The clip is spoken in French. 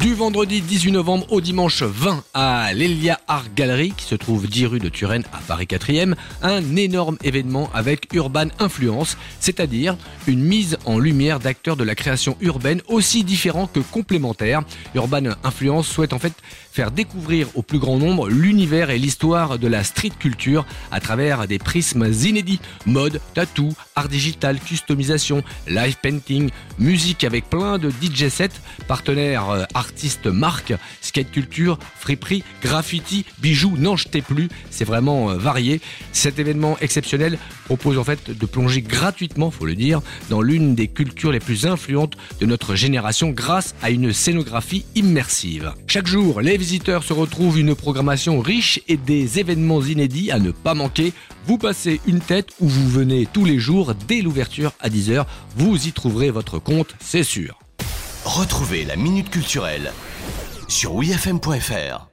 Du vendredi 18 novembre au dimanche 20 à l'Elia Art Gallery qui se trouve 10 rue de Turenne à Paris 4e, un énorme événement avec Urban Influence, c'est-à-dire une mise en lumière d'acteurs de la création urbaine aussi différents que complémentaires. Urban Influence souhaite en fait faire découvrir au plus grand nombre l'univers et l'histoire de la street culture à travers des prismes inédits, mode, tattoo, art digital, customisation, live painting, musique avec plein de DJ sets, partenaires euh, artistes marques, skate culture, friperie, graffiti, bijoux, n'en jetez plus, c'est vraiment euh, varié. Cet événement exceptionnel propose en fait de plonger gratuitement, faut le dire, dans l'une des cultures les plus influentes de notre génération grâce à une scénographie immersive. Chaque jour, les visiteurs se retrouvent une programmation riche et des événements inédits à ne pas manquer. Vous passez une tête où vous venez tous les jours dès l'ouverture à 10h, vous y trouverez votre compte, c'est sûr. Retrouvez la minute culturelle sur wifm.fr.